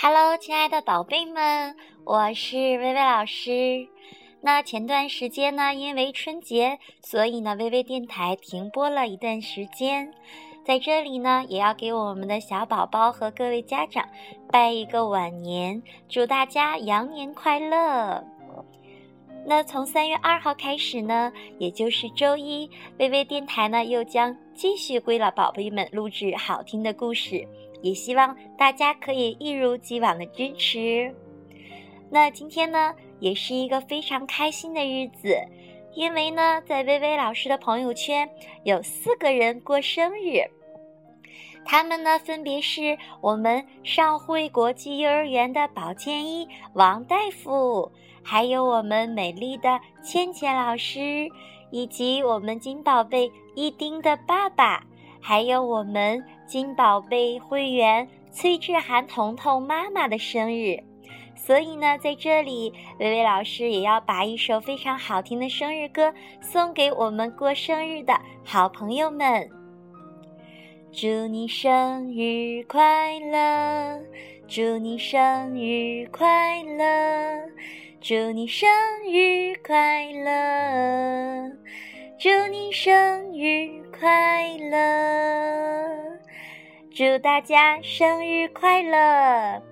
Hello，亲爱的宝贝们，我是薇薇老师。那前段时间呢，因为春节，所以呢，薇薇电台停播了一段时间。在这里呢，也要给我们的小宝宝和各位家长拜一个晚年，祝大家羊年快乐。那从三月二号开始呢，也就是周一，微微电台呢又将继续归了宝贝们录制好听的故事。也希望大家可以一如既往的支持。那今天呢，也是一个非常开心的日子，因为呢，在微微老师的朋友圈有四个人过生日，他们呢分别是我们上汇国际幼儿园的保健医王大夫，还有我们美丽的倩倩老师，以及我们金宝贝一丁的爸爸。还有我们金宝贝会员崔志涵彤彤妈妈的生日，所以呢，在这里，薇薇老师也要把一首非常好听的生日歌送给我们过生日的好朋友们。祝你生日快乐！祝你生日快乐！祝你生日快乐！祝你生日快乐！祝大家生日快乐！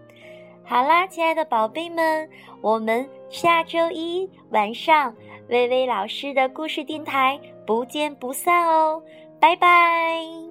好啦，亲爱的宝贝们，我们下周一晚上微微老师的故事电台不见不散哦，拜拜。